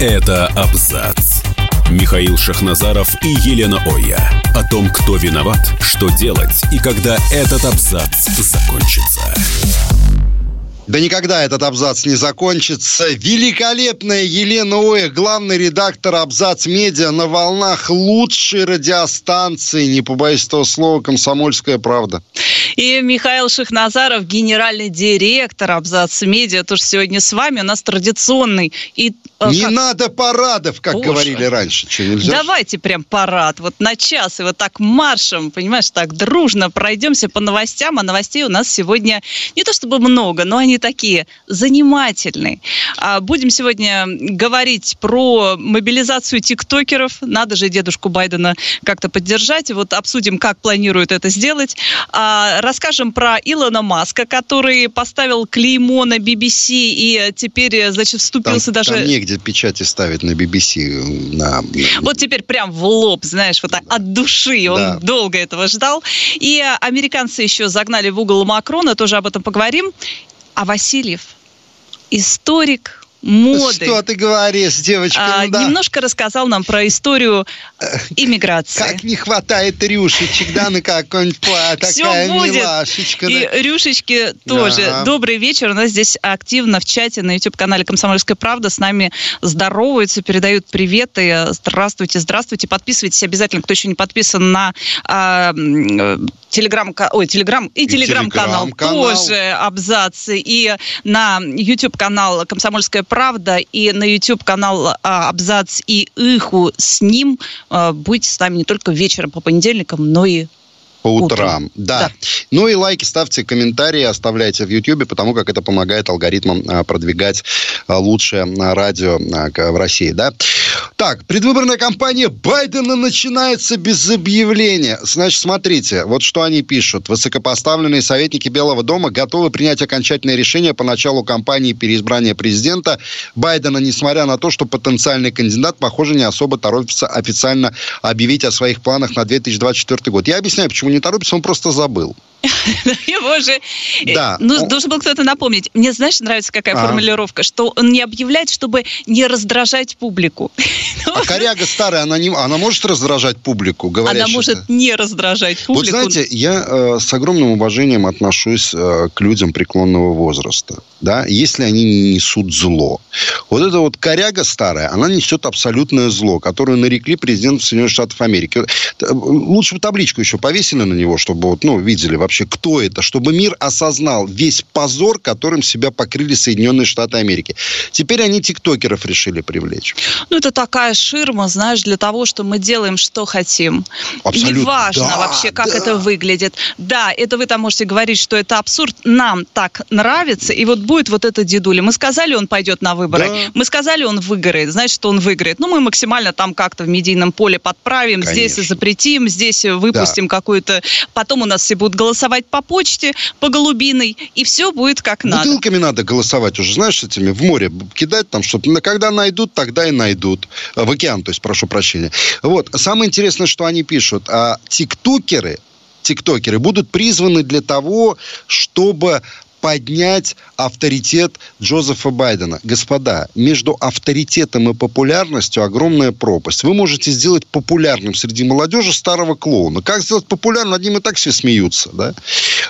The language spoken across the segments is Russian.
Это абзац. Михаил Шахназаров и Елена Оя. О том, кто виноват, что делать и когда этот абзац закончится. Да никогда этот абзац не закончится. Великолепная Елена Оя, главный редактор Абзац Медиа на волнах лучшей радиостанции, не побоюсь этого слова, «Комсомольская правда». И Михаил Шахназаров, генеральный директор Абзац Медиа, тоже сегодня с вами. У нас традиционный и э, не как... надо парадов, как Боже. говорили раньше. Что, нельзя? Давайте прям парад. Вот на час и вот так маршем, понимаешь, так дружно пройдемся по новостям. А новостей у нас сегодня не то чтобы много, но они такие занимательные. А, будем сегодня говорить про мобилизацию тиктокеров. Надо же дедушку Байдена как-то поддержать. Вот обсудим, как планируют это сделать. Расскажем про Илона Маска, который поставил клеймо на BBC и теперь, значит, вступился там, даже... Там негде печати ставить на BBC. На... Вот теперь прям в лоб, знаешь, вот так от души. Он да. долго этого ждал. И американцы еще загнали в угол Макрона, тоже об этом поговорим. А Васильев, историк, моды. Что ты говоришь, девочка? А, ну, да. Немножко рассказал нам про историю иммиграции. Как не хватает рюшечек, да, на какой-нибудь такая будет. милашечка. И рюшечки тоже. Ага. Добрый вечер. У нас здесь активно в чате на YouTube-канале «Комсомольская правда» с нами здороваются, передают приветы. Здравствуйте, здравствуйте. Подписывайтесь обязательно, кто еще не подписан на а, телеграм, ой, телеграм и, и телеграм-канал тоже абзацы. И на YouTube-канал «Комсомольская правда» и на YouTube-канал а, «Абзац» и «Иху» с ним. А, будьте с нами не только вечером по понедельникам, но и по утрам. Утром. Да. да. Ну и лайки ставьте, комментарии оставляйте в Ютьюбе, потому как это помогает алгоритмам а, продвигать а, лучшее а, радио в России, да. Так, предвыборная кампания Байдена начинается без объявления. Значит, смотрите, вот что они пишут. Высокопоставленные советники Белого дома готовы принять окончательное решение по началу кампании переизбрания президента Байдена, несмотря на то, что потенциальный кандидат, похоже, не особо торопится официально объявить о своих планах на 2024 год. Я объясняю, почему не торопится, он просто забыл. Его же... Э, да. Ну, должен был кто-то напомнить. Мне, знаешь, нравится какая а. формулировка, что он не объявляет, чтобы не раздражать публику. А коряга старая, она, не, она может раздражать публику, говоря Она может не раздражать публику. Вот знаете, я э, с огромным уважением отношусь э, к людям преклонного возраста. Да, если они не несут зло. Вот эта вот коряга старая, она несет абсолютное зло, которое нарекли президент Соединенных Штатов Америки. Э, лучше бы табличку еще повесили на него, чтобы вот, ну, видели вообще, кто это, чтобы мир осознал весь позор, которым себя покрыли Соединенные Штаты Америки. Теперь они тиктокеров решили привлечь. Ну, это такая ширма, знаешь, для того, что мы делаем, что хотим. Абсолютно. Неважно да, вообще, как да. это выглядит. Да, это вы там можете говорить, что это абсурд. Нам так нравится, и вот будет вот это дедуля. Мы сказали, он пойдет на выборы. Да. Мы сказали, он выиграет. Значит, что он выиграет. Ну, мы максимально там как-то в медийном поле подправим, Конечно. здесь запретим, здесь выпустим да. какую-то... Потом у нас все будут голосовать голосовать по почте, по голубиной, и все будет как надо. Бутылками надо голосовать уже, знаешь, этими в море кидать там, чтобы когда найдут, тогда и найдут. В океан, то есть, прошу прощения. Вот. Самое интересное, что они пишут. А тиктокеры, тиктокеры будут призваны для того, чтобы поднять авторитет Джозефа Байдена. Господа, между авторитетом и популярностью огромная пропасть. Вы можете сделать популярным среди молодежи старого клоуна. Как сделать популярным? Над ним и так все смеются. Да?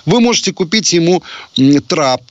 Вы можете купить ему трап,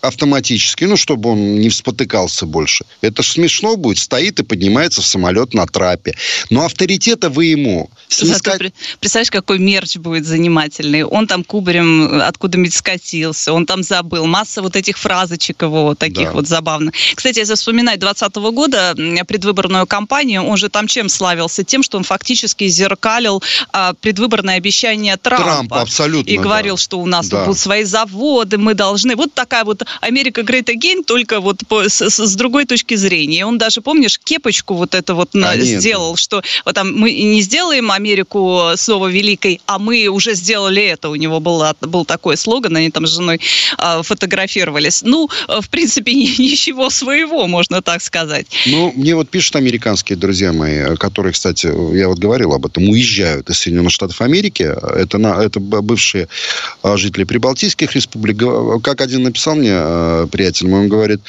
автоматически, ну, чтобы он не спотыкался больше. Это ж смешно будет, стоит и поднимается в самолет на трапе. Но авторитета вы ему... Снискать... Зато, представляешь, какой мерч будет занимательный. Он там кубарем откуда-нибудь скатился, он там забыл. Масса вот этих фразочек его таких да. вот забавных. Кстати, если вспоминать 2020 года предвыборную кампанию, он же там чем славился? Тем, что он фактически зеркалил а, предвыборное обещание Трампа. Трампа, абсолютно. И говорил, да. что у нас да. будут свои заводы, мы должны... Вот такая вот Америка Great Again, только вот по, с, с другой точки зрения. Он даже, помнишь, кепочку вот это вот на, сделал, что вот там мы не сделаем Америку снова великой, а мы уже сделали это. У него был, был такой слоган, они там с женой э, фотографировались. Ну, в принципе, ничего своего, можно так сказать. Ну, мне вот пишут американские друзья мои, которые, кстати, я вот говорил об этом, уезжают из Соединенных Штатов Америки. Это, на, это бывшие а, жители Прибалтийских республик. Как один написал мне, Э, приятель мой, он говорит,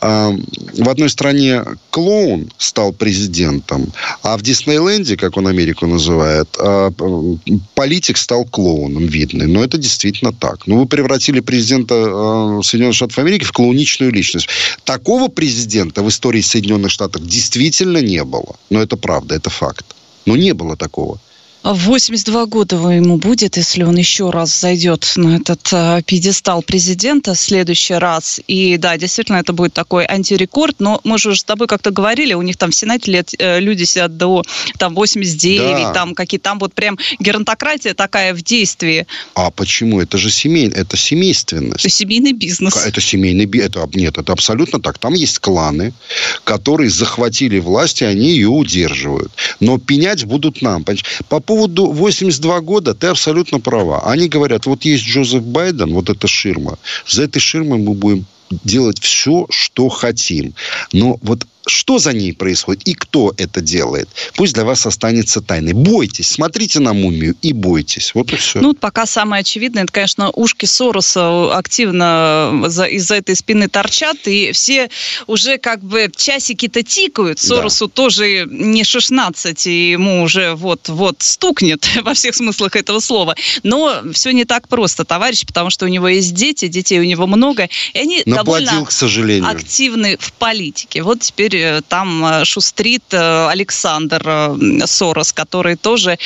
в одной стране клоун стал президентом, а в Диснейленде, как он Америку называет, а, политик стал клоуном видный. Но это действительно так. Ну, вы превратили президента а, Соединенных Штатов Америки в клоуничную личность. Такого президента в истории Соединенных Штатов действительно не было. Но это правда, это факт. Но не было такого. 82 года ему будет, если он еще раз зайдет на этот э, пьедестал президента в следующий раз. И да, действительно, это будет такой антирекорд. Но мы же с тобой как-то говорили, у них там в Сенате лет, э, люди сидят до там 89, да. там какие там вот прям геронтократия такая в действии. А почему? Это же семей, это семейственность. Это семейный бизнес. Это семейный бизнес. Нет, это абсолютно так. Там есть кланы, которые захватили власть, и они ее удерживают. Но пенять будут нам. По поводу 82 года ты абсолютно права. Они говорят, вот есть Джозеф Байден, вот эта ширма. За этой ширмой мы будем делать все, что хотим. Но вот что за ней происходит и кто это делает, пусть для вас останется тайной. Бойтесь, смотрите на мумию и бойтесь. Вот и все. Ну, пока самое очевидное, это, конечно, ушки Сороса активно из-за этой спины торчат, и все уже как бы часики-то тикают. Соросу да. тоже не 16, и ему уже вот-вот стукнет во всех смыслах этого слова. Но все не так просто, товарищ, потому что у него есть дети, детей у него много, и они Наплодил, довольно к сожалению. активны в политике. Вот теперь Э, там э, шустрит э, Александр Сорос, который тоже,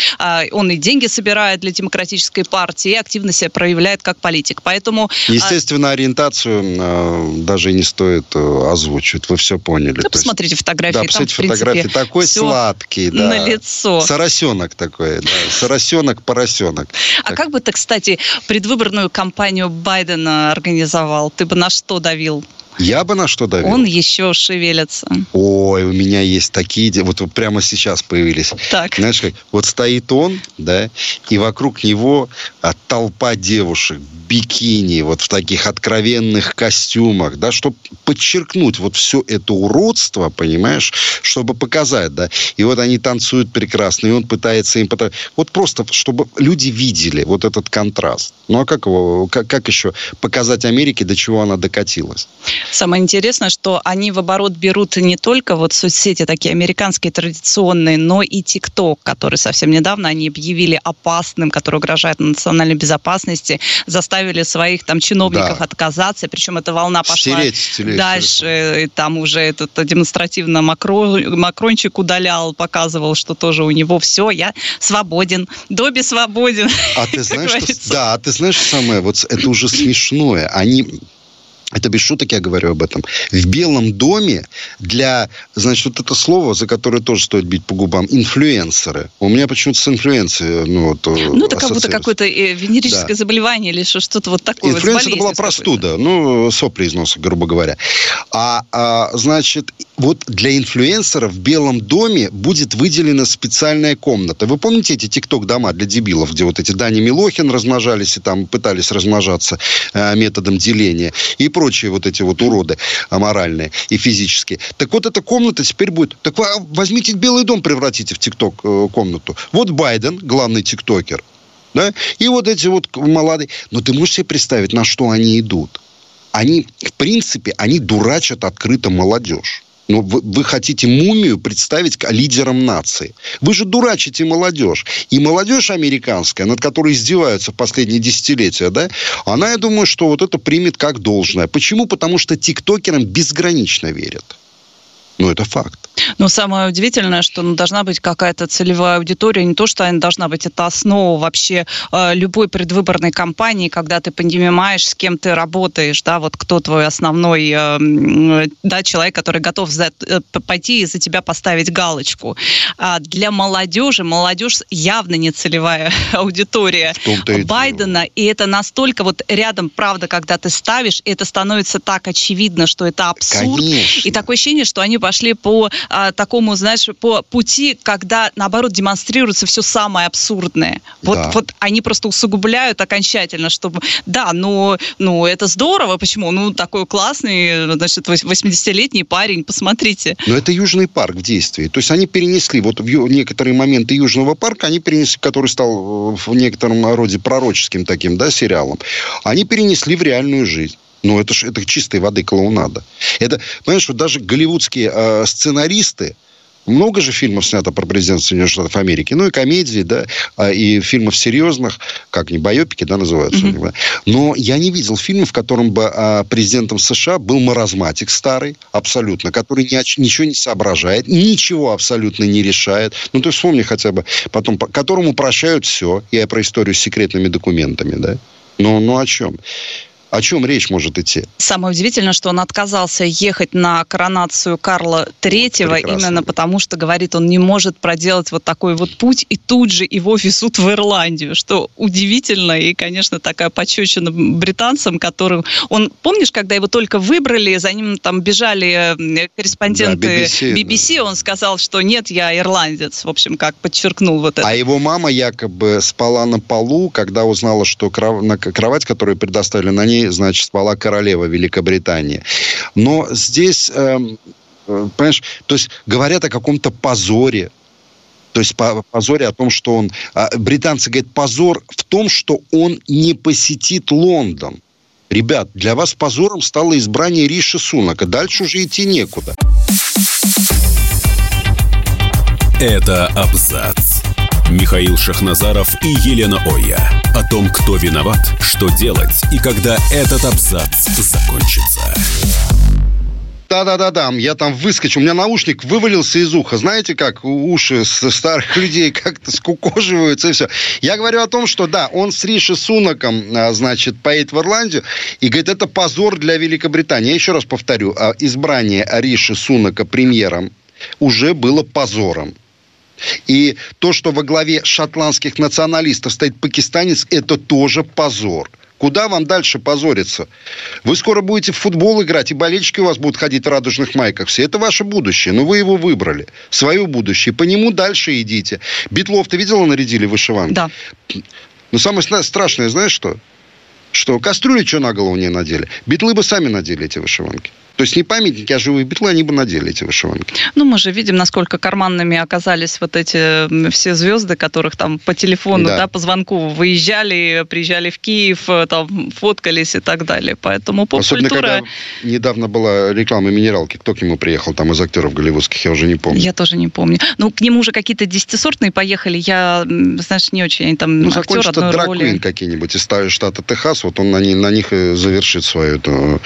он и деньги собирает для демократической партии, и активно себя проявляет как политик. Поэтому... Естественно, ориентацию даже не стоит озвучивать, вы все поняли. Да, посмотрите фотографии. Да, посмотрите там, фотографии. Такой сладкий, да. На лицо. Соросенок такой, да. Соросенок, поросенок. А так. как бы ты, кстати, предвыборную кампанию Байдена организовал? Ты бы на что давил? Я бы на что давил? Он еще шевелится. Ой, у меня есть такие... Вот, прямо сейчас появились. Так. Знаешь, как? Вот стоит он, да, и вокруг него а, толпа девушек бикини, вот в таких откровенных костюмах, да, чтобы подчеркнуть вот все это уродство, понимаешь, чтобы показать, да. И вот они танцуют прекрасно, и он пытается им... Вот просто, чтобы люди видели вот этот контраст. Ну, а как его, как, как еще показать Америке, до чего она докатилась? Самое интересное, что они в оборот берут не только вот соцсети такие американские традиционные, но и ТикТок, который совсем недавно они объявили опасным, который угрожает национальной безопасности, заставили своих там чиновников да. отказаться, причем эта волна пошла стереть, стереть, дальше, и там уже этот демонстративно Макро, Макрончик удалял, показывал, что тоже у него все, я свободен, Доби свободен. А ты знаешь, что, да, а ты знаешь самое, вот это уже смешное, они это без шуток я говорю об этом. В Белом доме для, значит, вот это слово, за которое тоже стоит бить по губам, инфлюенсеры. У меня почему-то с инфлюенцией, ну, вот, Ну, это как будто какое-то э, венерическое да. заболевание или что-то вот такое. Инфлюенция это была простуда, ну, сопли из носа, грубо говоря. А, а, значит, вот для инфлюенсеров в Белом доме будет выделена специальная комната. Вы помните эти тикток-дома для дебилов, где вот эти Дани Милохин размножались и там пытались размножаться э, методом деления и прочие вот эти вот уроды аморальные и физические. Так вот эта комната теперь будет... Так вы возьмите Белый дом, превратите в тикток-комнату. Э, вот Байден, главный тиктокер, да, и вот эти вот молодые. Но ты можешь себе представить, на что они идут? Они, в принципе, они дурачат открыто молодежь. Но ну, вы, вы хотите мумию представить лидером нации. Вы же дурачите молодежь. И молодежь американская, над которой издеваются в последние десятилетия, да, она, я думаю, что вот это примет как должное. Почему? Потому что тиктокерам безгранично верят. Ну, это факт. Но самое удивительное, что ну, должна быть какая-то целевая аудитория, не то, что она должна быть, это основа вообще э, любой предвыборной кампании, когда ты понимаешь, с кем ты работаешь, да, вот кто твой основной, э, да, человек, который готов за, э, пойти и за тебя поставить галочку. А для молодежи, молодежь явно не целевая аудитория Байдена, и это настолько вот рядом, правда, когда ты ставишь, это становится так очевидно, что это абсурд, Конечно. и такое ощущение, что они пошли по а, такому, знаешь, по пути, когда, наоборот, демонстрируется все самое абсурдное. Вот, да. вот они просто усугубляют окончательно, чтобы, да, ну, ну, это здорово, почему? Ну, такой классный, значит, 80-летний парень, посмотрите. Но это Южный парк в действии. То есть они перенесли, вот в некоторые моменты Южного парка, они перенесли, который стал э, в некотором роде пророческим таким, да, сериалом, они перенесли в реальную жизнь. Ну, это же это чистой воды клоунада. Это, понимаешь, вот даже голливудские э, сценаристы, много же фильмов снято про президента Соединенных Штатов Америки. Ну, и комедии, да, а, и фильмов серьезных, как не байопики, да, называются. Mm-hmm. Но я не видел фильма, в котором бы а, президентом США был маразматик старый, абсолютно, который ни, ничего не соображает, ничего абсолютно не решает. Ну, ты вспомни хотя бы потом, по, которому прощают все. Я про историю с секретными документами, да. Ну, ну о чем? О чем речь может идти? Самое удивительное, что он отказался ехать на коронацию Карла III, именно потому что, говорит, он не может проделать вот такой вот путь, и тут же его везут в Ирландию, что удивительно, и, конечно, такая пощечина британцам, которым... Он, помнишь, когда его только выбрали, за ним там бежали корреспонденты да, BBC, BBC да. он сказал, что нет, я ирландец, в общем, как подчеркнул вот это. А его мама якобы спала на полу, когда узнала, что кровать, которую предоставили на ней, значит, спала королева Великобритании. Но здесь, эм, э, понимаешь, то есть говорят о каком-то позоре, то есть по позоре о том, что он... А, британцы говорят, позор в том, что он не посетит Лондон. Ребят, для вас позором стало избрание Риши Сунака. Дальше уже идти некуда. Это абзац. Михаил Шахназаров и Елена Оя. О том, кто виноват, что делать и когда этот абзац закончится. Да-да-да-да, я там выскочу. У меня наушник вывалился из уха. Знаете, как уши старых людей как-то скукоживаются и все. Я говорю о том, что да, он с Риши Сунаком, а, значит, поедет в Ирландию и говорит, это позор для Великобритании. Я еще раз повторю, а, избрание Риши Сунака премьером уже было позором. И то, что во главе шотландских националистов стоит пакистанец, это тоже позор. Куда вам дальше позориться? Вы скоро будете в футбол играть, и болельщики у вас будут ходить в радужных майках. Все это ваше будущее. Но вы его выбрали. Свое будущее. По нему дальше идите. Битлов, ты видела, нарядили вышиванки? Да. Но самое страшное, знаешь что? Что кастрюли что на голову не надели? Битлы бы сами надели эти вышиванки. То есть не памятники, а живые битлы, они бы надели эти вышиванки. Ну, мы же видим, насколько карманными оказались вот эти все звезды, которых там по телефону, да, да по звонку выезжали, приезжали в Киев, э, там фоткались и так далее. Поэтому поп-культура... Особенно, когда недавно была реклама минералки. Кто к нему приехал там из актеров голливудских, я уже не помню. Я тоже не помню. Ну, к нему уже какие-то десятисортные поехали. Я, знаешь, не очень. Они там ну, актер одной роли. какие-нибудь из штата Техас, вот он на, на них и завершит свою эту,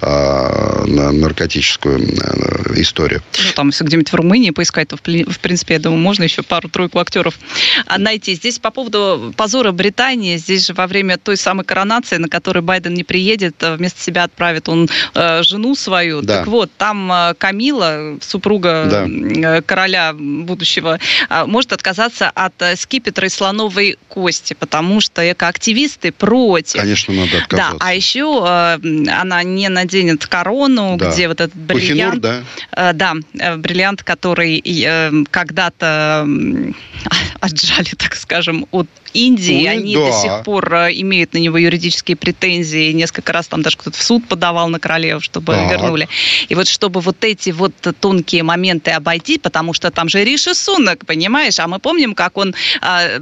а, наркотическую э, историю. Ну, там, если где-нибудь в Румынии поискать, то, в принципе, я думаю, можно еще пару-тройку актеров а, найти. Здесь по поводу позора Британии, здесь же во время той самой коронации, на которой Байден не приедет, э, вместо себя отправит он э, жену свою. Да. Так вот, там э, Камила, супруга да. короля будущего, может отказаться от скипетра и слоновой кости, потому что экоактивисты против. Конечно, надо отказаться. Да, а еще она не наденет корону, ну, да. где вот этот бриллиант... Кухинур, да? Э, да, э, бриллиант, который э, когда-то отжали, так скажем, от Индии. Ой, Они да. до сих пор имеют на него юридические претензии. Несколько раз там даже кто-то в суд подавал на королеву, чтобы так. вернули. И вот чтобы вот эти вот тонкие моменты обойти, потому что там же Риши Сунок, понимаешь? А мы помним, как он а,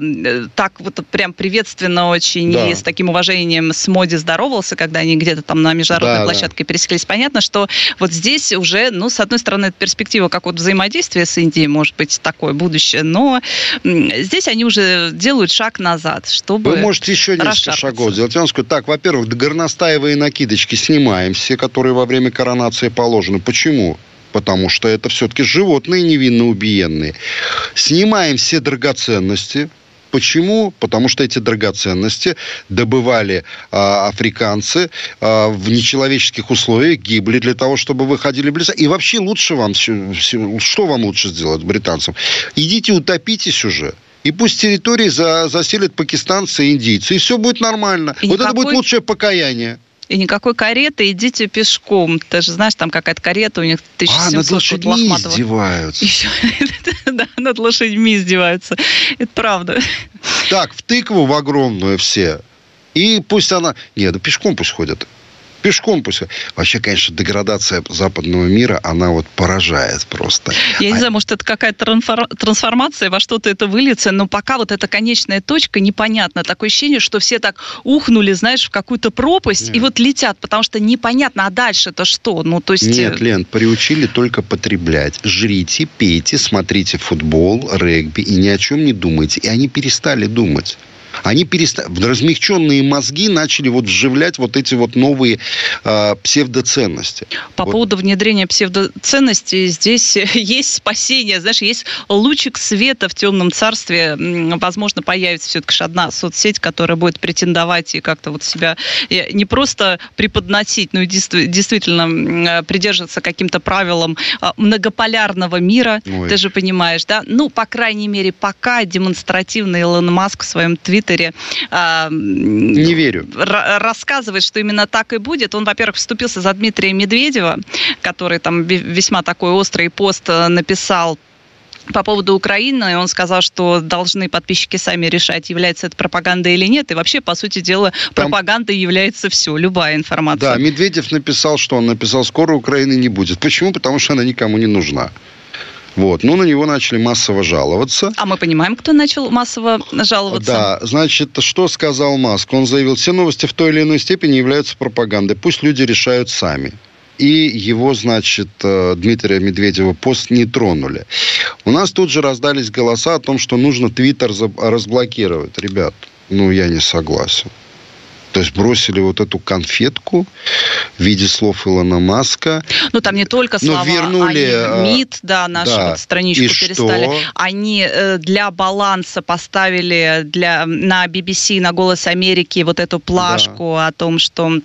так вот прям приветственно очень да. и с таким уважением с Моди здоровался, когда они где-то там на международной да, площадке да. пересеклись. Понятно, что вот здесь уже, ну, с одной стороны, это перспектива как вот взаимодействия с Индией, может быть, такое будущее, но здесь они уже делают шаг назад, чтобы Вы можете еще несколько шагов сделать. Я вам скажу, так, во-первых, горностаевые накидочки снимаем, все, которые во время коронации положены. Почему? потому что это все-таки животные невинно убиенные. Снимаем все драгоценности, Почему? Потому что эти драгоценности добывали а, африканцы а, в нечеловеческих условиях, гибли для того, чтобы выходили в леса. И вообще лучше вам, что вам лучше сделать британцам? Идите утопитесь уже. И пусть территории за, заселят пакистанцы и индийцы. И все будет нормально. И вот никакой... это будет лучшее покаяние. И никакой кареты, идите пешком. Ты же знаешь, там какая-то карета у них 1700 А, над лошадьми лохматого. издеваются. Еще, да, над лошадьми издеваются. Это правда. Так, в тыкву в огромную все. И пусть она... Нет, да пешком пусть ходят. Пешком пусть. Вообще, конечно, деградация западного мира, она вот поражает просто. Я а... не знаю, может, это какая-то трансформация, во что-то это выльется, но пока вот эта конечная точка непонятна. Такое ощущение, что все так ухнули, знаешь, в какую-то пропасть Нет. и вот летят, потому что непонятно, а дальше-то что? Ну, то есть... Нет, э, Лен, приучили только потреблять. Жрите, пейте, смотрите футбол, регби и ни о чем не думайте. И они перестали думать они перестали, размягченные мозги начали вот вживлять вот эти вот новые э, псевдоценности. По вот. поводу внедрения псевдоценностей здесь есть спасение, знаешь, есть лучик света в темном царстве. Возможно, появится все-таки одна соцсеть, которая будет претендовать и как-то вот себя не просто преподносить, но и действительно придерживаться каким-то правилам а, многополярного мира, Ой. ты же понимаешь, да? Ну, по крайней мере, пока демонстративно Илон Маск в своем твиттере Твиттере э, не верю. рассказывает, что именно так и будет. Он, во-первых, вступился за Дмитрия Медведева, который там весьма такой острый пост э, написал по поводу Украины, он сказал, что должны подписчики сами решать, является это пропагандой или нет. И вообще, по сути дела, Там... пропагандой является все, любая информация. Да, Медведев написал, что он написал, скоро Украины не будет. Почему? Потому что она никому не нужна. Вот. Ну, на него начали массово жаловаться. А мы понимаем, кто начал массово жаловаться? Да. Значит, что сказал Маск? Он заявил, все новости в той или иной степени являются пропагандой. Пусть люди решают сами и его, значит, э, Дмитрия Медведева пост не тронули. У нас тут же раздались голоса о том, что нужно Твиттер разблокировать. Ребят, ну, я не согласен. То есть бросили вот эту конфетку в виде слов Илона Маска. Ну, там не только слова, но вернули, они МИД, да, нашу да. вот страничку и перестали. Что? Они э, для баланса поставили для, на BBC, на «Голос Америки» вот эту плашку да. о том, что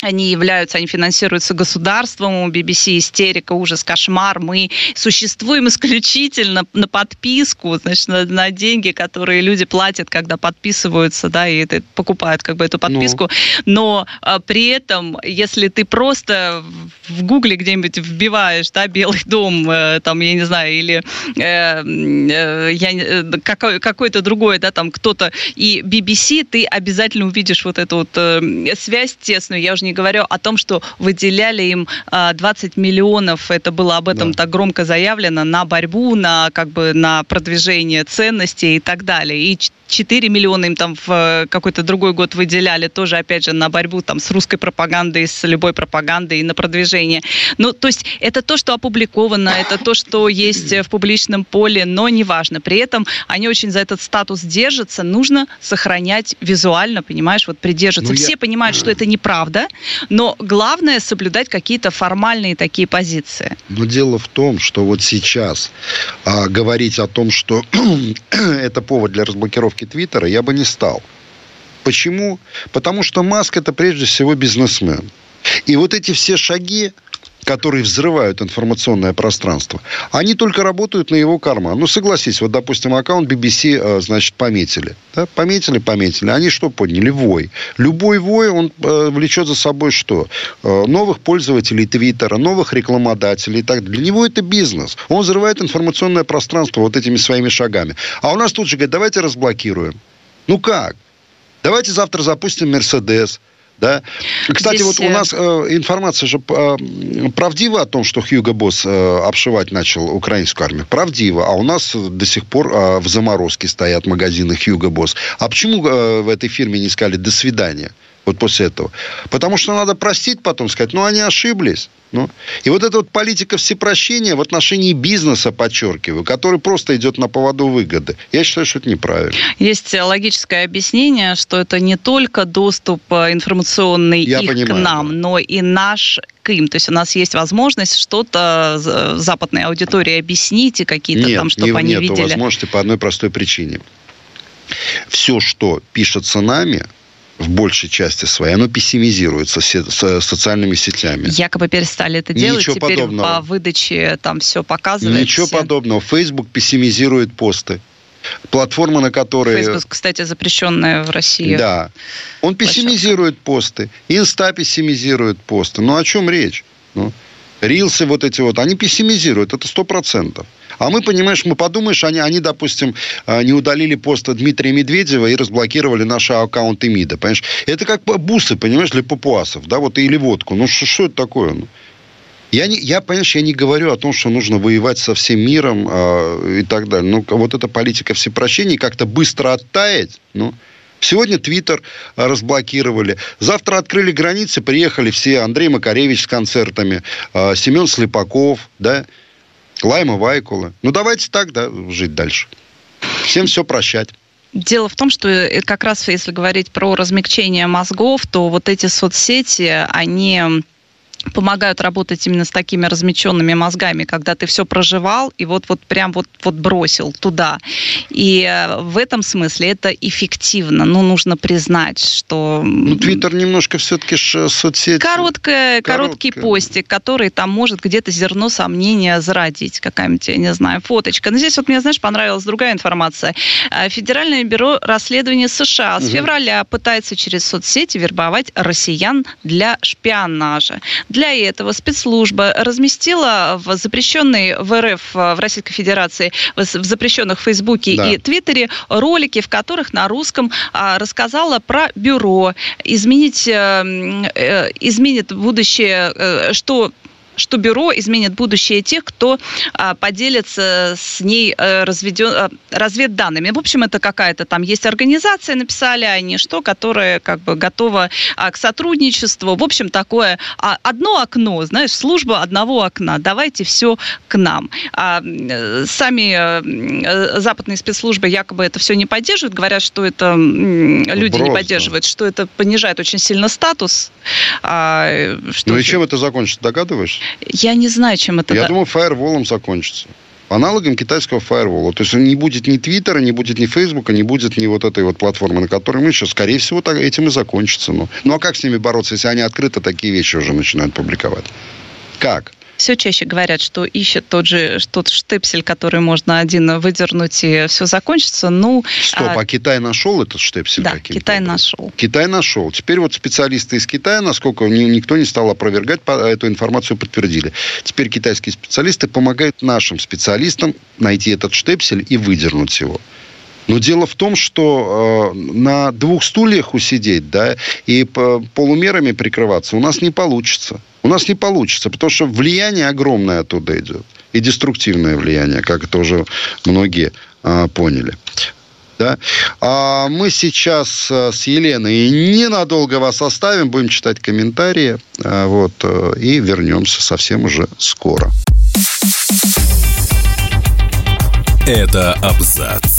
они являются, они финансируются государством, у BBC истерика, ужас, кошмар. Мы существуем исключительно на подписку, значит, на, на деньги, которые люди платят, когда подписываются, да, и это, покупают как бы эту подписку. Ну. Но а, при этом, если ты просто в Гугле где-нибудь вбиваешь, да, Белый дом, э, там, я не знаю, или э, э, я, э, какой, какой-то другой, да, там кто-то, и BBC, ты обязательно увидишь вот эту вот э, связь тесную. Я уже не говорю о том, что выделяли им 20 а, миллионов, это было об этом да. так громко заявлено, на борьбу, на как бы на продвижение ценностей и так далее. И 4 миллиона им там в э, какой-то другой год выделяли, тоже, опять же, на борьбу там с русской пропагандой, с любой пропагандой и на продвижение. Ну, то есть это то, что опубликовано, это то, что есть в публичном поле, но неважно. При этом они очень за этот статус держатся, нужно сохранять визуально, понимаешь, вот придерживаться. Ну, Все я... понимают, что это неправда, но главное соблюдать какие-то формальные такие позиции. Но дело в том, что вот сейчас а, говорить о том, что это повод для разблокировки Твиттера, я бы не стал. Почему? Потому что Маск это прежде всего бизнесмен. И вот эти все шаги, которые взрывают информационное пространство, они только работают на его карман. Ну, согласись, вот, допустим, аккаунт BBC, э, значит, пометили. Да? Пометили, пометили. Они что подняли? Вой. Любой вой, он э, влечет за собой что? Э, новых пользователей Твиттера, новых рекламодателей и так далее. Для него это бизнес. Он взрывает информационное пространство вот этими своими шагами. А у нас тут же говорят, давайте разблокируем. Ну как? Давайте завтра запустим Мерседес. Да? Кстати, Здесь... вот у нас э, информация же э, правдива о том, что Хьюго Босс э, обшивать начал украинскую армию. Правдиво. А у нас до сих пор э, в заморозке стоят магазины Хьюго Босс. А почему э, в этой фирме не сказали «до свидания»? Вот после этого. Потому что надо простить потом, сказать, ну, они ошиблись. Ну, и вот эта вот политика всепрощения в отношении бизнеса, подчеркиваю, который просто идет на поводу выгоды, я считаю, что это неправильно. Есть логическое объяснение, что это не только доступ э, информационный я их понимаю, к нам, но и наш к им. То есть у нас есть возможность что-то западной аудитории объяснить и какие-то там, чтобы не, они нету видели. Нет возможности по одной простой причине. Все, что пишется нами, в большей части своей, оно пессимизируется социальными сетями. Якобы перестали это делать, Ничего теперь подобного. по выдаче там все показывает. Ничего все. подобного. Facebook пессимизирует посты. Платформа, на которой... Facebook, кстати, запрещенная в России. Да. Он пессимизирует посты. Инста пессимизирует посты. Ну, о чем речь? Ну, рилсы вот эти вот, они пессимизируют, это сто процентов. А мы, понимаешь, мы подумаешь, они, они допустим, а, не удалили пост Дмитрия Медведева и разблокировали наши аккаунты МИДа, понимаешь? Это как бусы, понимаешь, для папуасов, да, вот или водку. Ну, что это такое? Ну? Я, не, я, понимаешь, я не говорю о том, что нужно воевать со всем миром э, и так далее. Ну, вот эта политика всепрощения как-то быстро оттаять, ну, Сегодня Твиттер разблокировали. Завтра открыли границы, приехали все. Андрей Макаревич с концертами, э, Семен Слепаков, да, Лайма Вайкула. Ну, давайте так, да, жить дальше. Всем все прощать. Дело в том, что э, как раз если говорить про размягчение мозгов, то вот эти соцсети, они помогают работать именно с такими размеченными мозгами, когда ты все проживал и вот, вот прям вот, вот бросил туда. И э, в этом смысле это эффективно. Ну, нужно признать, что... Ну, Твиттер немножко все-таки соцсеть. Короткая, короткий постик, который там может где-то зерно сомнения зародить. Какая-нибудь, я не знаю, фоточка. Но здесь вот мне, знаешь, понравилась другая информация. Э, Федеральное бюро расследования США с угу. февраля пытается через соцсети вербовать россиян для шпионажа. Для этого спецслужба разместила в запрещенной в РФ, в Российской Федерации, в запрещенных в Фейсбуке да. и Твиттере ролики, в которых на русском а, рассказала про бюро, изменить, э, э, изменит будущее, э, что что бюро изменит будущее тех, кто а, поделится с ней а, разведен, а, разведданными. В общем, это какая-то там есть организация, написали они, что, которая как бы готова а, к сотрудничеству. В общем, такое а, одно окно, знаешь, служба одного окна. Давайте все к нам. А, сами а, западные спецслужбы якобы это все не поддерживают, говорят, что это люди Просто. не поддерживают, что это понижает очень сильно статус. А, что ну и чем это закончится, догадываешься? Я не знаю, чем это... Я думаю, фаерволом закончится. Аналогом китайского фаервола. То есть не будет ни Твиттера, не будет ни Фейсбука, не будет ни вот этой вот платформы, на которой мы сейчас, скорее всего, так, этим и закончится. Ну. ну а как с ними бороться, если они открыто такие вещи уже начинают публиковать? Как? Все чаще говорят, что ищет тот же тот штепсель, который можно один выдернуть, и все закончится. Ну, Стоп, а, а Китай нашел этот штепсель? Да, Китай нашел. Китай нашел. Теперь вот специалисты из Китая, насколько никто не стал опровергать, эту информацию подтвердили. Теперь китайские специалисты помогают нашим специалистам найти этот штепсель и выдернуть его. Но дело в том, что э, на двух стульях усидеть, да, и полумерами прикрываться у нас не получится. У нас не получится, потому что влияние огромное оттуда идет. И деструктивное влияние, как это уже многие э, поняли. Да? А мы сейчас э, с Еленой ненадолго вас оставим, будем читать комментарии, э, вот, э, и вернемся совсем уже скоро. Это абзац.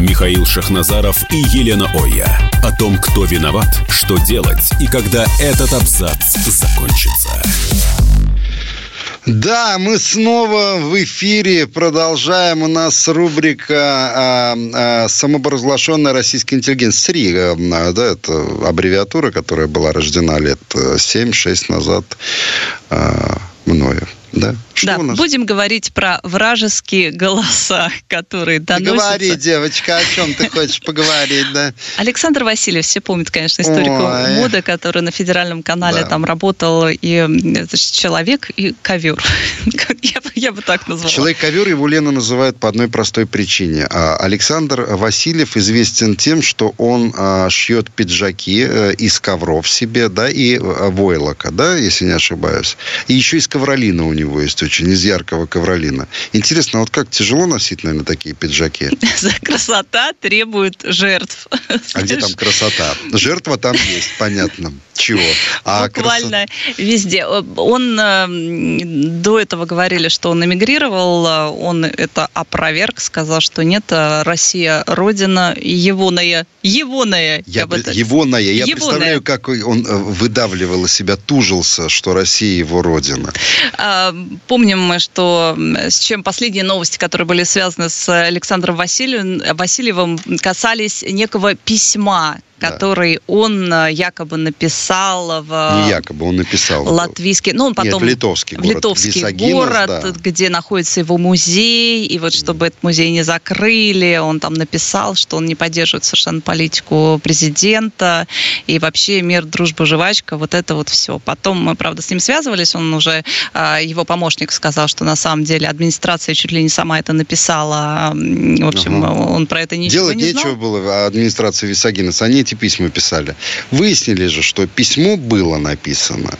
Михаил Шахназаров и Елена Оя. О том, кто виноват, что делать и когда этот абзац закончится. Да, мы снова в эфире. Продолжаем. У нас рубрика а, а, «Самопровозглашенная российская интеллигенция». СРИ, а, да, это аббревиатура, которая была рождена лет 7-6 э, назад а, мною. Да, Что да будем говорить про вражеские голоса, которые доносятся. Говори, девочка, о чем ты хочешь поговорить, да? Александр Васильев, все помнят, конечно, историку Ой. моды, который на федеральном канале да. там работал, и значит, человек и ковер. я, я бы так назвала. Человек-ковер его Лена называет по одной простой причине. А Александр Васильев известен тем, что он а, шьет пиджаки э, из ковров себе, да, и э, войлока, да, если не ошибаюсь. И еще из ковролина у него есть очень из яркого ковролина. Интересно, а вот как тяжело носить, наверное, такие пиджаки? Красота требует жертв. А где там красота? Жертва там есть, понятно. Чего? А Буквально красот... везде. Он э, до этого говорили, что он эмигрировал, он это опроверг, сказал, что нет, э, Россия родина, егоная, егоная. Я, я егоная. Я егоная. представляю, как он э, выдавливал из себя, тужился, что Россия его родина. А, помним мы, что с чем последние новости, которые были связаны с Александром Васильевым касались некого письма который да. он э, якобы написал в... Не якобы, он написал. Латвийский, ну он потом... Нет, литовский город. Литовский Висагинос, город, да. где находится его музей, и вот чтобы этот музей не закрыли, он там написал, что он не поддерживает совершенно политику президента, и вообще мир, дружба, жвачка, вот это вот все. Потом мы, правда, с ним связывались, он уже, а, его помощник сказал, что на самом деле администрация чуть ли не сама это написала, в общем, ага. он про это ничего Делать не знал. нечего было администрации Висагинес, они эти письма писали. Выяснили же, что письмо было написано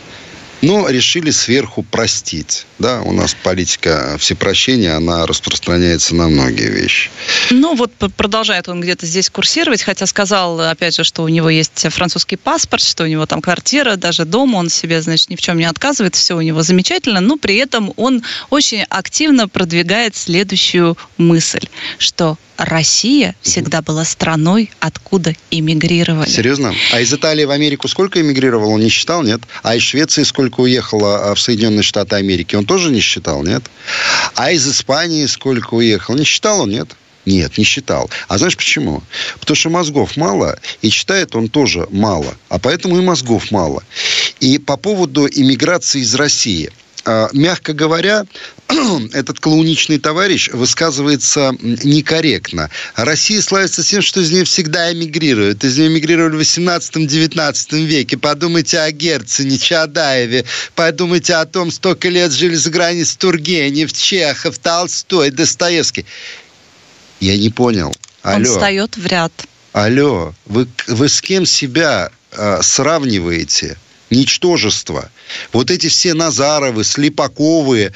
но решили сверху простить. Да, у нас политика всепрощения, она распространяется на многие вещи. Ну вот продолжает он где-то здесь курсировать, хотя сказал, опять же, что у него есть французский паспорт, что у него там квартира, даже дом, он себе, значит, ни в чем не отказывает, все у него замечательно, но при этом он очень активно продвигает следующую мысль, что Россия всегда была страной, откуда эмигрировали. Серьезно? А из Италии в Америку сколько эмигрировал, он не считал, нет? А из Швеции сколько уехало а, в Соединенные Штаты Америки, он тоже не считал, нет? А из Испании сколько уехал, не считал он, нет? Нет, не считал. А знаешь почему? Потому что мозгов мало, и читает он тоже мало. А поэтому и мозгов мало. И по поводу иммиграции из России – мягко говоря, этот клоуничный товарищ высказывается некорректно. Россия славится тем, что из нее всегда эмигрируют. Из нее эмигрировали в 18-19 веке. Подумайте о Герцене, Чадаеве. Подумайте о том, столько лет жили за границей Тургенев, Чехов, Толстой, Достоевский. Я не понял. Алло. Он встает в ряд. Алло, вы, вы с кем себя э, сравниваете? Ничтожество. Вот эти все Назаровы, Слепаковы,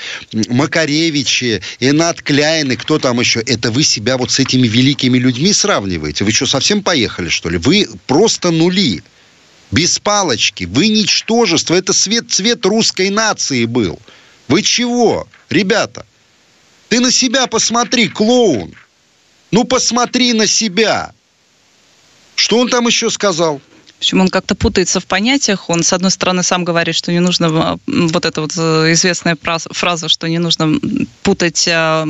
Макаревичи, Энат Кляйны, кто там еще, это вы себя вот с этими великими людьми сравниваете? Вы что, совсем поехали, что ли? Вы просто нули. Без палочки. Вы ничтожество. Это свет, цвет русской нации был. Вы чего, ребята? Ты на себя посмотри, клоун. Ну, посмотри на себя. Что он там еще сказал? Общем, он как-то путается в понятиях. Он, с одной стороны, сам говорит, что не нужно вот эта вот э, известная фраза, что не нужно путать э,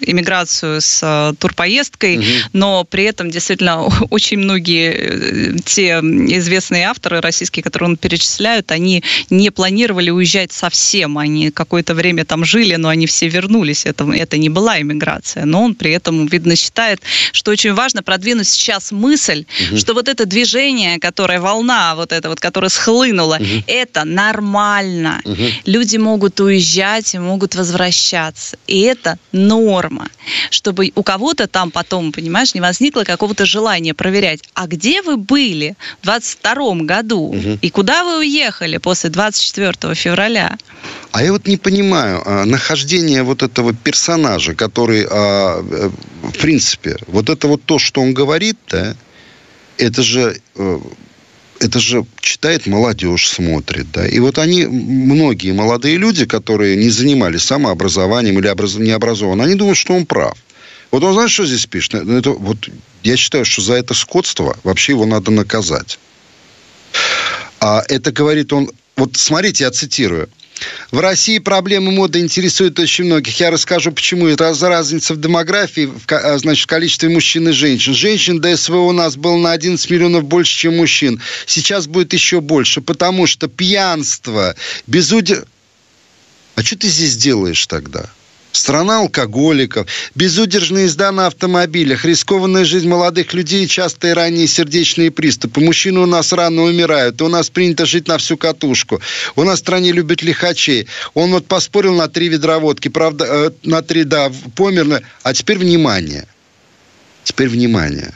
иммиграцию с э, турпоездкой, угу. но при этом действительно очень многие э, те известные авторы российские, которые он перечисляют, они не планировали уезжать совсем, они какое-то время там жили, но они все вернулись, это, это не была иммиграция, но он при этом, видно, считает, что очень важно продвинуть сейчас мысль, угу. что вот это движение, которое волна, вот это вот, которая схлынула, угу. это нормально. Угу. Люди могут уезжать и могут возвращаться, и это норма норма, чтобы у кого-то там потом, понимаешь, не возникло какого-то желания проверять, а где вы были в 22 году угу. и куда вы уехали после 24 февраля? А я вот не понимаю, а, нахождение вот этого персонажа, который, а, э, в принципе, вот это вот то, что он говорит, да, это же э, это же читает молодежь, смотрит, да. И вот они, многие молодые люди, которые не занимались самообразованием или образ... не образованы, они думают, что он прав. Вот он знаешь, что здесь пишет? Это, вот, я считаю, что за это скотство вообще его надо наказать. А это говорит он... Вот смотрите, я цитирую. В России проблемы моды интересуют очень многих. Я расскажу, почему. Это разница в демографии, в, а, значит, в количестве мужчин и женщин. Женщин до СВО у нас было на 11 миллионов больше, чем мужчин. Сейчас будет еще больше, потому что пьянство, безудержание... А что ты здесь делаешь тогда? Страна алкоголиков, безудержная езда на автомобилях, рискованная жизнь молодых людей, частые ранние сердечные приступы. Мужчины у нас рано умирают, у нас принято жить на всю катушку. У нас в стране любят лихачей. Он вот поспорил на три ведра водки, правда, э, на три, да, помер. А теперь внимание. Теперь внимание.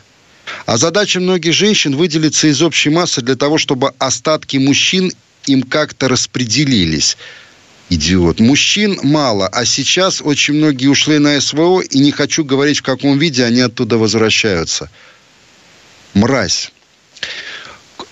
А задача многих женщин выделиться из общей массы для того, чтобы остатки мужчин им как-то распределились идиот. Мужчин мало, а сейчас очень многие ушли на СВО, и не хочу говорить, в каком виде они оттуда возвращаются. Мразь.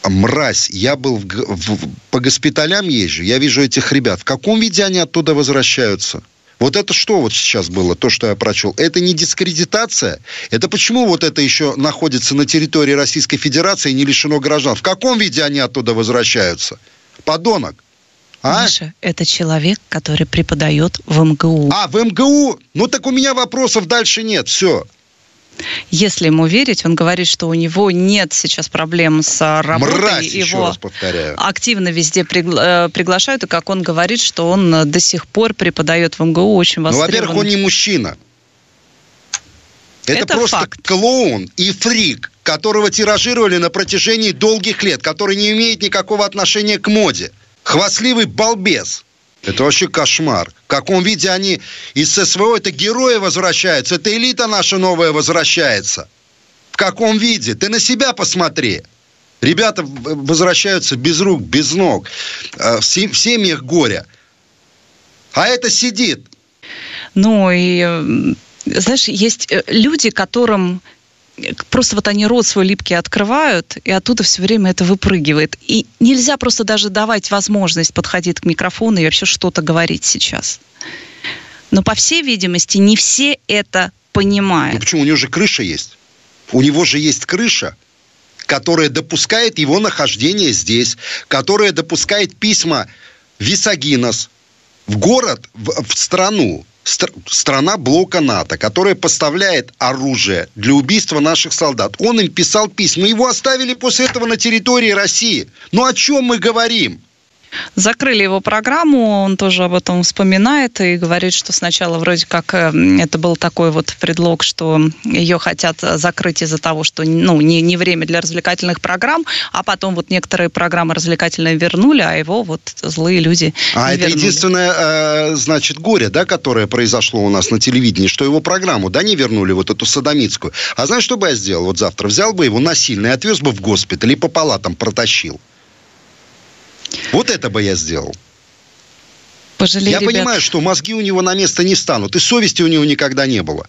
Мразь. Я был в, в, по госпиталям езжу, я вижу этих ребят. В каком виде они оттуда возвращаются? Вот это что вот сейчас было, то, что я прочел? Это не дискредитация? Это почему вот это еще находится на территории Российской Федерации и не лишено граждан? В каком виде они оттуда возвращаются? Подонок. А? Миша, это человек, который преподает в МГУ. А, в МГУ? Ну так у меня вопросов дальше нет. Все. если ему верить, он говорит, что у него нет сейчас проблем с работой. Мразь, его раз повторяю. активно везде пригла- э, приглашают, и как он говорит, что он до сих пор преподает в МГУ очень востребован. Ну, во-первых, он не мужчина. Это, Это просто факт. клоун и фрик, которого тиражировали на протяжении долгих лет, который не имеет никакого отношения к моде. Хвастливый балбес. Это вообще кошмар. В каком виде они из ССВО, это герои возвращаются, это элита наша новая возвращается. В каком виде? Ты на себя посмотри. Ребята возвращаются без рук, без ног, э, в семьях горя. А это сидит. Ну и, знаешь, есть э, люди, которым просто вот они рот свой липкий открывают, и оттуда все время это выпрыгивает. И нельзя просто даже давать возможность подходить к микрофону и вообще что-то говорить сейчас. Но, по всей видимости, не все это понимают. Ну почему? У него же крыша есть. У него же есть крыша, которая допускает его нахождение здесь, которая допускает письма Висагинос в город, в, в страну, страна блока НАТО, которая поставляет оружие для убийства наших солдат. Он им писал письма. Его оставили после этого на территории России. Ну о чем мы говорим? Закрыли его программу, он тоже об этом вспоминает и говорит, что сначала вроде как э, это был такой вот предлог, что ее хотят закрыть из-за того, что ну, не, не время для развлекательных программ, а потом вот некоторые программы развлекательные вернули, а его вот злые люди А это вернули. единственное, э, значит, горе, да, которое произошло у нас на телевидении, что его программу, да, не вернули, вот эту садомитскую. А знаешь, что бы я сделал вот завтра? Взял бы его насильно и отвез бы в госпиталь и по палатам протащил. Вот это бы я сделал. Пожалей, я ребят. понимаю, что мозги у него на место не станут, и совести у него никогда не было.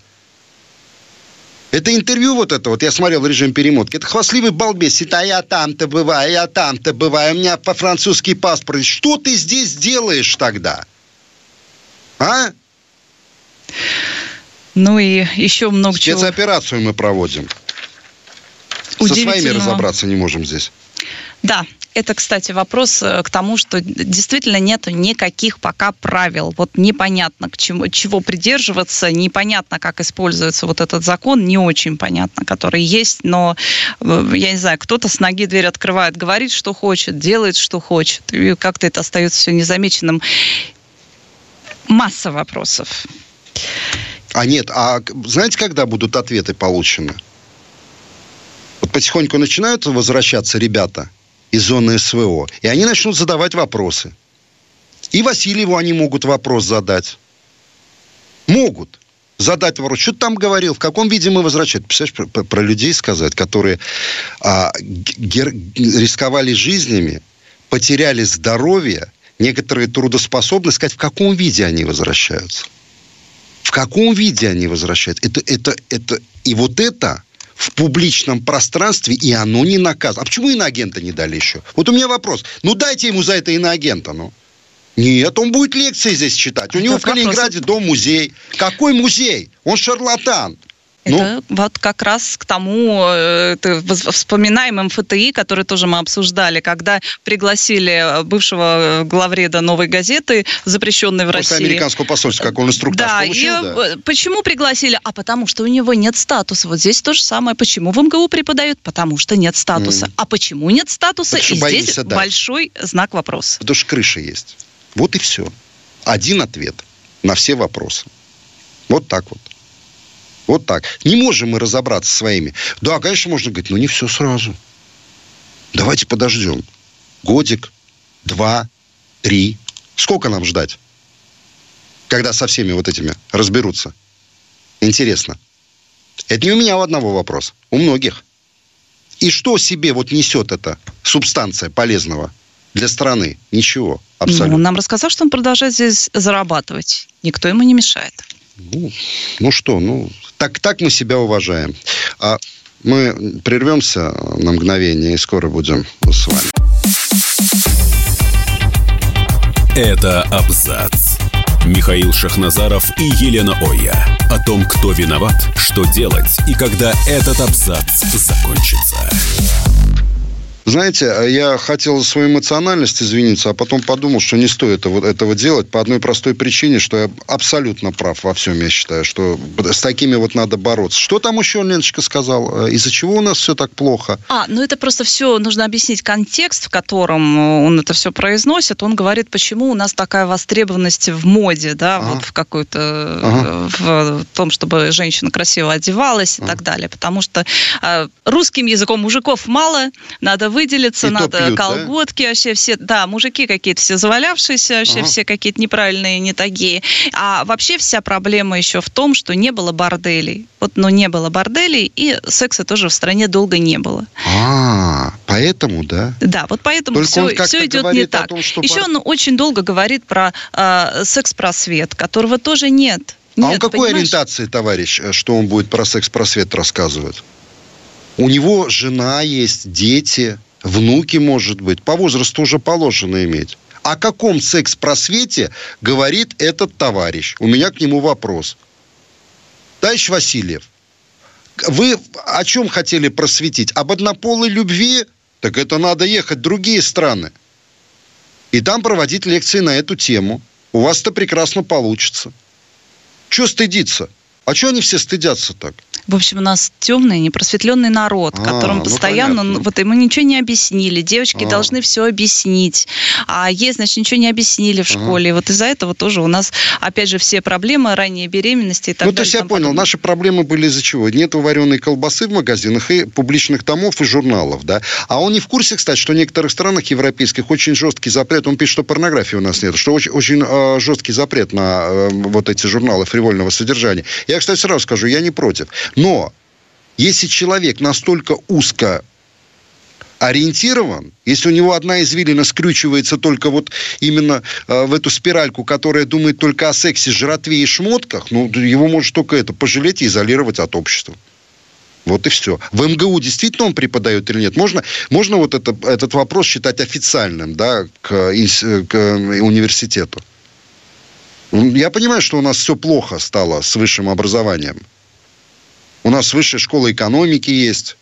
Это интервью вот это, вот я смотрел в режим перемотки, это хвастливый балбес, это а я там-то бываю, я там-то бываю, у меня по-французски паспорт. Что ты здесь делаешь тогда? А? Ну и еще много чего. Спецоперацию мы проводим. Со своими разобраться не можем здесь. Да, это, кстати, вопрос э, к тому, что действительно нет никаких пока правил. Вот непонятно, к чему, чего придерживаться, непонятно, как используется вот этот закон, не очень понятно, который есть, но, э, я не знаю, кто-то с ноги дверь открывает, говорит, что хочет, делает, что хочет, и как-то это остается все незамеченным. Масса вопросов. А нет, а знаете, когда будут ответы получены? Вот потихоньку начинают возвращаться ребята – из зоны СВО. И они начнут задавать вопросы. И Васильеву они могут вопрос задать. Могут задать вопрос. Что ты там говорил? В каком виде мы возвращаем? Представляешь, про, про людей сказать, которые а, гер, рисковали жизнями, потеряли здоровье, некоторые трудоспособны, сказать, в каком виде они возвращаются. В каком виде они возвращаются. Это, это, это, и вот это в публичном пространстве, и оно не наказано. А почему иноагента не дали еще? Вот у меня вопрос. Ну, дайте ему за это иноагента, ну. Нет, он будет лекции здесь читать. У него в Калининграде дом-музей. Какой музей? Он шарлатан. Ну? Это ну? вот как раз к тому, э, вспоминаем МФТИ, который тоже мы обсуждали, когда пригласили бывшего главреда «Новой газеты», запрещенной в После России. американского посольства, как он инструктаж да, получил, и да? Э, почему пригласили? А потому что у него нет статуса. Вот здесь то же самое. Почему в МГУ преподают? Потому что нет статуса. Mm. А почему нет статуса? и здесь да. большой знак вопроса. Потому что крыша есть. Вот и все. Один ответ на все вопросы. Вот так вот. Вот так. Не можем мы разобраться своими. Да, конечно, можно говорить, но не все сразу. Давайте подождем. Годик, два, три. Сколько нам ждать? Когда со всеми вот этими разберутся. Интересно. Это не у меня у одного вопрос. У многих. И что себе вот несет эта субстанция полезного для страны? Ничего. Абсолютно. Ну, он нам рассказал, что он продолжает здесь зарабатывать. Никто ему не мешает. Ну, ну что, ну, так, так мы себя уважаем. А мы прервемся на мгновение и скоро будем с вами. Это абзац. Михаил Шахназаров и Елена Оя. О том, кто виноват, что делать и когда этот абзац закончится. Знаете, я хотел за свою эмоциональность извиниться, а потом подумал, что не стоит этого, этого делать по одной простой причине, что я абсолютно прав во всем, я считаю, что с такими вот надо бороться. Что там еще Леночка сказал? Э, из-за чего у нас все так плохо? А, ну это просто все, нужно объяснить контекст, в котором э, он это все произносит. Он говорит, почему у нас такая востребованность в моде, да, ага. вот в какой-то, ага. в, в том, чтобы женщина красиво одевалась и ага. так далее. Потому что э, русским языком мужиков мало, надо выделиться, и надо пьют, колготки да? вообще все, да, мужики какие-то все завалявшиеся, вообще ага. все какие-то неправильные, не такие. А вообще вся проблема еще в том, что не было борделей. Вот, но не было борделей, и секса тоже в стране долго не было. А, поэтому, да? Да, вот поэтому Только все, все идет не так. Том, что еще бар... он очень долго говорит про э, секс-просвет, которого тоже нет. А нет, он какой понимаешь? ориентации, товарищ, э, что он будет про секс-просвет рассказывать? У него жена есть, дети, внуки, может быть. По возрасту уже положено иметь. О каком секс-просвете говорит этот товарищ? У меня к нему вопрос. Товарищ Васильев, вы о чем хотели просветить? Об однополой любви? Так это надо ехать в другие страны. И там проводить лекции на эту тему. У вас это прекрасно получится. Что стыдиться? А что они все стыдятся так? В общем, у нас темный, непросветленный народ, а, которым ну, постоянно, ну, вот ему ничего не объяснили. Девочки а. должны все объяснить. А ей, значит, ничего не объяснили в школе. А. Вот из-за этого тоже у нас, опять же, все проблемы, ранние беременности и так ну, далее. Ну, то есть я понял, подобное. наши проблемы были из-за чего? Нет вареной колбасы в магазинах и публичных томов и журналов, да? А он не в курсе, кстати, что в некоторых странах европейских очень жесткий запрет, он пишет, что порнографии у нас нет, что очень, очень э, жесткий запрет на э, вот эти журналы фривольного содержания. Я, кстати, сразу скажу, я не против. Но если человек настолько узко ориентирован, если у него одна извилина скрючивается только вот именно э, в эту спиральку, которая думает только о сексе, жратве и шмотках, ну, его может только это пожалеть и изолировать от общества. Вот и все. В МГУ действительно он преподает или нет? Можно, можно вот это, этот вопрос считать официальным, да, к, к университету? Я понимаю, что у нас все плохо стало с высшим образованием. У нас высшая школа экономики есть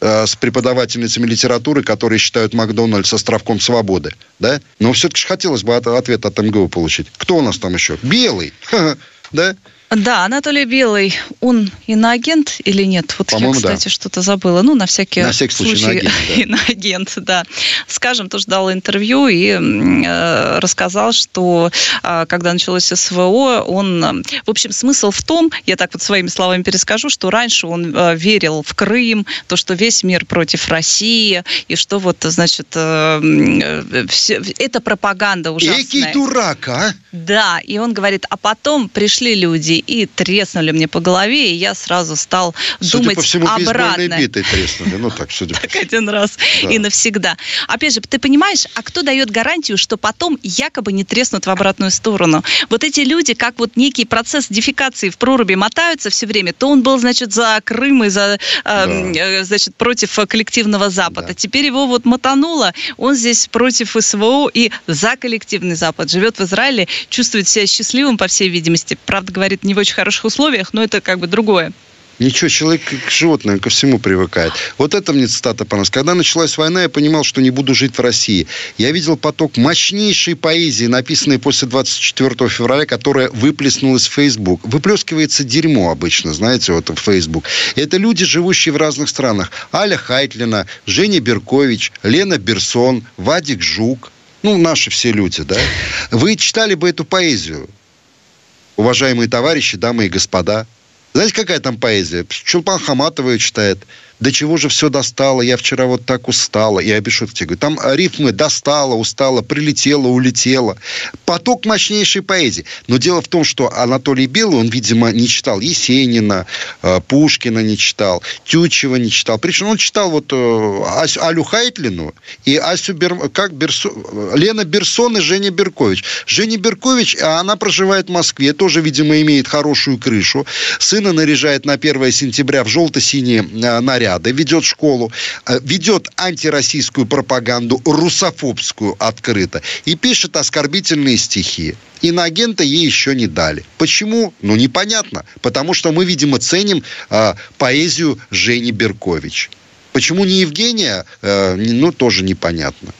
э, с преподавательницами литературы, которые считают Макдональдс островком свободы, да? Но все-таки хотелось бы ответ от МГУ получить. Кто у нас там еще? Белый, да? Да, Анатолий Белый, он иноагент или нет? Вот я, кстати, да. что-то забыла. Ну, на всякий, на всякий случай, случай иноагент, да. иноагент, да. Скажем, тоже дал интервью и э, рассказал, что э, когда началось СВО, он... Э, в общем, смысл в том, я так вот своими словами перескажу, что раньше он э, верил в Крым, то, что весь мир против России, и что вот, значит, э, э, все, это пропаганда ужасная. Экий дурак, а? Да, и он говорит, а потом пришли люди и треснули мне по голове, и я сразу стал судя думать по всему, обратно. битой треснули, ну так, судя по всему. один раз да. и навсегда. Опять же, ты понимаешь, а кто дает гарантию, что потом якобы не треснут в обратную сторону? Вот эти люди, как вот некий процесс дефикации в проруби мотаются все время, то он был, значит, за Крым и за, да. э, значит, против коллективного Запада. Да. Теперь его вот мотануло, он здесь против СВО и за коллективный Запад. Живет в Израиле, чувствует себя счастливым, по всей видимости. Правда, говорит, не в очень хороших условиях, но это как бы другое. Ничего, человек к животным, ко всему привыкает. Вот это мне цитата понравилась. Когда началась война, я понимал, что не буду жить в России. Я видел поток мощнейшей поэзии, написанной после 24 февраля, которая выплеснулась в Facebook. Выплескивается дерьмо обычно, знаете, вот в Facebook. Это люди, живущие в разных странах. Аля Хайтлина, Женя Беркович, Лена Берсон, Вадик Жук. Ну, наши все люди, да? Вы читали бы эту поэзию уважаемые товарищи, дамы и господа. Знаете, какая там поэзия? Чулпан Хаматова читает – до чего же все достало, я вчера вот так устала. Я пишу тебе, говорю, там рифмы достала, устала, прилетела, улетела. Поток мощнейшей поэзии. Но дело в том, что Анатолий Белый, он, видимо, не читал Есенина, э, Пушкина не читал, Тютчева не читал. Причем он читал вот э, Алю Хайтлину и Асю Бер, как Берсо, Лена Берсон и Женя Беркович. Женя Беркович, а она проживает в Москве, тоже, видимо, имеет хорошую крышу. Сына наряжает на 1 сентября в желто-синие э, наряд наряды, ведет школу, э, ведет антироссийскую пропаганду, русофобскую открыто, и пишет оскорбительные стихи. И на агента ей еще не дали. Почему? Ну, непонятно. Потому что мы, видимо, ценим э, поэзию Жени Беркович. Почему не Евгения, э, ну, тоже непонятно.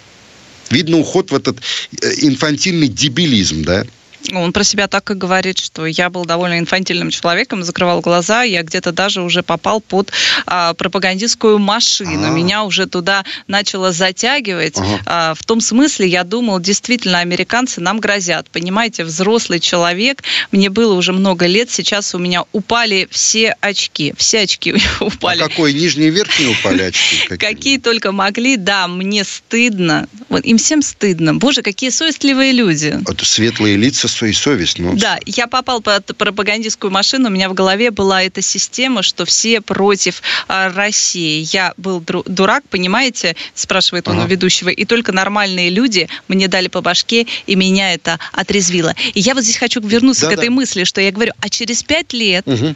Видно, уход в этот э, инфантильный дебилизм, да? Он про себя так и говорит, что я был довольно инфантильным человеком, закрывал глаза, я где-то даже уже попал под а, пропагандистскую машину. А-а-а. Меня уже туда начало затягивать. Ага. А, в том смысле, я думал, действительно, американцы нам грозят. Понимаете, взрослый человек, мне было уже много лет, сейчас у меня упали все очки. Все очки упали. А какой? Нижние и верхние упали очки? Какие? какие только могли, да, мне стыдно. Вот, им всем стыдно. Боже, какие совестливые люди. Это светлые лица и совесть. Ну. Да, я попал под пропагандистскую машину, у меня в голове была эта система, что все против а, России. Я был дурак, понимаете, спрашивает он ага. у ведущего, и только нормальные люди мне дали по башке, и меня это отрезвило. И я вот здесь хочу вернуться да, к этой да. мысли, что я говорю, а через пять лет угу.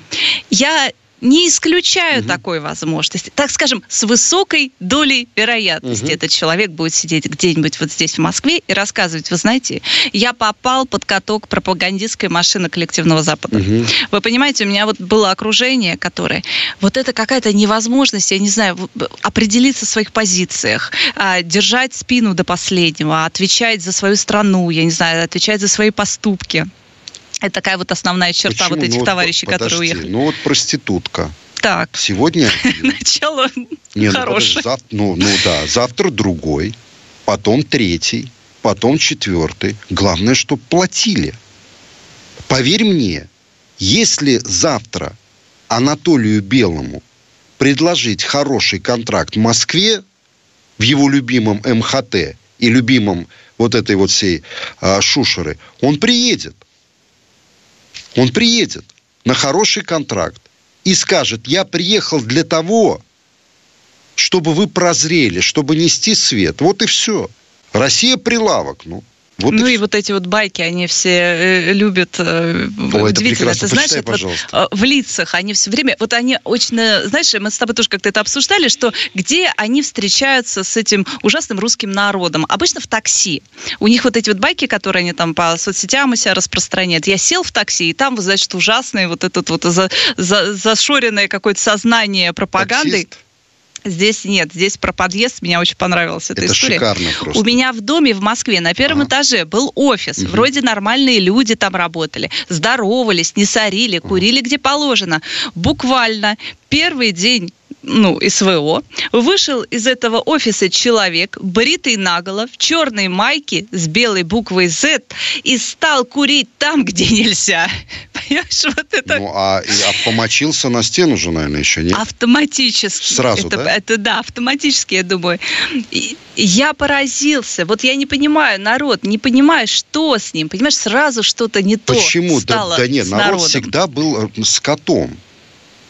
я не исключаю угу. такой возможности. Так скажем, с высокой долей вероятности угу. этот человек будет сидеть где-нибудь вот здесь в Москве и рассказывать, вы знаете, я попал под каток пропагандистской машины коллективного Запада. Угу. Вы понимаете, у меня вот было окружение, которое... Вот это какая-то невозможность, я не знаю, определиться в своих позициях, а, держать спину до последнего, отвечать за свою страну, я не знаю, отвечать за свои поступки. Это такая вот основная черта Почему? вот этих ну, товарищей, подожди, которые уехали. Ну вот проститутка. Так. Сегодня... Начало Не, ну, хорошее. Зав... Ну, ну да, завтра другой, потом третий, потом четвертый. Главное, чтобы платили. Поверь мне, если завтра Анатолию Белому предложить хороший контракт в Москве, в его любимом МХТ и любимом вот этой вот всей а, шушеры, он приедет. Он приедет на хороший контракт и скажет, я приехал для того, чтобы вы прозрели, чтобы нести свет. Вот и все. Россия прилавок, ну. Вот ну и, и вот эти вот байки, они все э, любят э, О, удивительно. Это, знаешь, Почитай, вот, э, в лицах они все время, вот они очень, знаешь, мы с тобой тоже как-то это обсуждали, что где они встречаются с этим ужасным русским народом? Обычно в такси. У них вот эти вот байки, которые они там по соцсетям у себя распространяют. Я сел в такси, и там, значит, ужасный вот этот вот за, за, зашоренное какое-то сознание пропагандой. Таксист? Здесь нет, здесь про подъезд, мне очень понравилась эта Это история. шикарно просто. У меня в доме в Москве на первом ага. этаже был офис, угу. вроде нормальные люди там работали, здоровались, не сорили, курили где положено. Буквально первый день ну, СВО, вышел из этого офиса человек, бритый наголо, в черной майке с белой буквой Z и стал курить там, где нельзя. Понимаешь, вот это... Ну, а, а помочился на стену же, наверное, еще нет? Автоматически. Сразу, это, да? Это, да, автоматически, я думаю. И я поразился. Вот я не понимаю, народ, не понимаю, что с ним. Понимаешь, сразу что-то не то Почему? Да, да нет, народ народом. всегда был э, с котом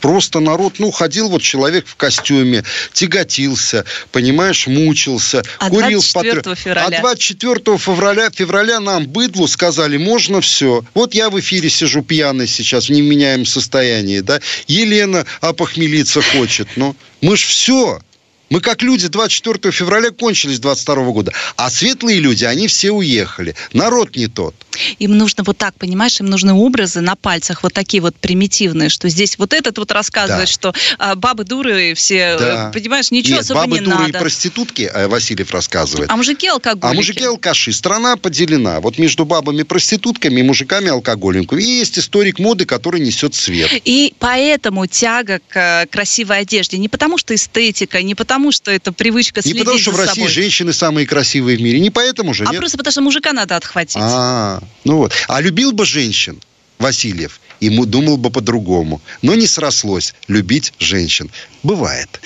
просто народ, ну, ходил вот человек в костюме, тяготился, понимаешь, мучился, а курил 24 по... февраля. А 24 февраля, февраля нам, быдлу, сказали, можно все. Вот я в эфире сижу пьяный сейчас, в неменяемом состоянии, да. Елена опохмелиться хочет, ну, мы ж все. Мы как люди 24 февраля кончились 22 года. А светлые люди, они все уехали. Народ не тот. Им нужно вот так, понимаешь, им нужны образы на пальцах вот такие вот примитивные, что здесь вот этот вот рассказывает, да. что а, бабы дуры все, да. понимаешь, ничего Нет, особо бабы не дуры надо. и проститутки, а Васильев рассказывает. А мужики алкоголики. А мужики алкаши. Страна поделена. Вот между бабами проститутками и мужиками алкоголиками. И есть историк моды, который несет свет. И поэтому тяга к э, красивой одежде. Не потому что эстетика, не потому что это привычка следить Не потому что в России собой. женщины самые красивые в мире. Не поэтому же, А нет? просто потому что мужика надо отхватить. А, ну вот. А любил бы женщин Васильев, ему думал бы по-другому. Но не срослось любить женщин. Бывает.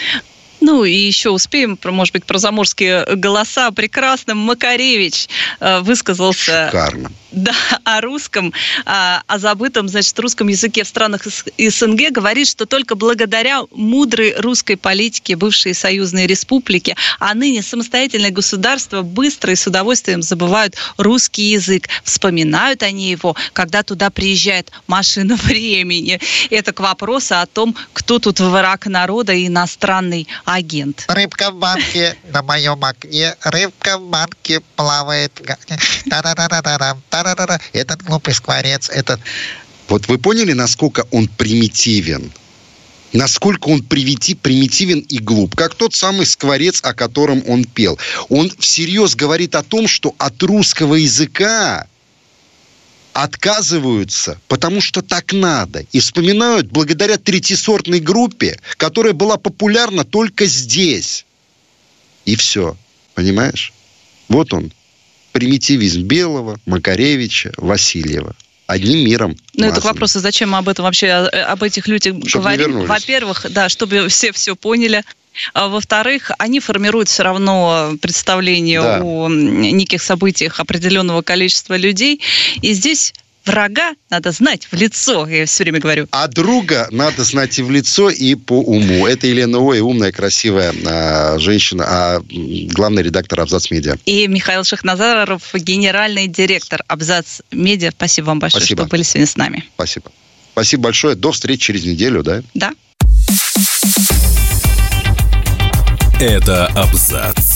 Ну и еще успеем, может быть, про заморские голоса. Прекрасно Макаревич э, высказался... Шикарно. Да, о русском, о, о забытом, значит, русском языке в странах СНГ говорит, что только благодаря мудрой русской политике бывшие союзные республики, а ныне самостоятельные государства быстро и с удовольствием забывают русский язык. Вспоминают они его, когда туда приезжает машина времени. Это к вопросу о том, кто тут враг народа и иностранный агент. Рыбка в банке на моем окне, рыбка в банке плавает. Этот глупый скворец, этот... Вот вы поняли, насколько он примитивен? насколько он примитивен и глуп. Как тот самый скворец, о котором он пел. Он всерьез говорит о том, что от русского языка отказываются, потому что так надо. И вспоминают благодаря третисортной группе, которая была популярна только здесь. И все. Понимаешь? Вот он. Примитивизм Белого, Макаревича, Васильева одним миром. Ну, это к вопросу, зачем мы об этом вообще, э, об этих людях чтобы говорим? Во-первых, да, чтобы все все поняли. А во-вторых, они формируют все равно представление да. о неких событиях определенного количества людей. И здесь врага надо знать в лицо, я все время говорю. А друга надо знать и в лицо, и по уму. Это Елена Ой, умная, красивая а, женщина, а главный редактор Абзац Медиа. И Михаил Шахназаров, генеральный директор Абзац Медиа. Спасибо вам большое, Спасибо. что были сегодня с нами. Спасибо. Спасибо большое. До встречи через неделю, да? Да. Это Абзац.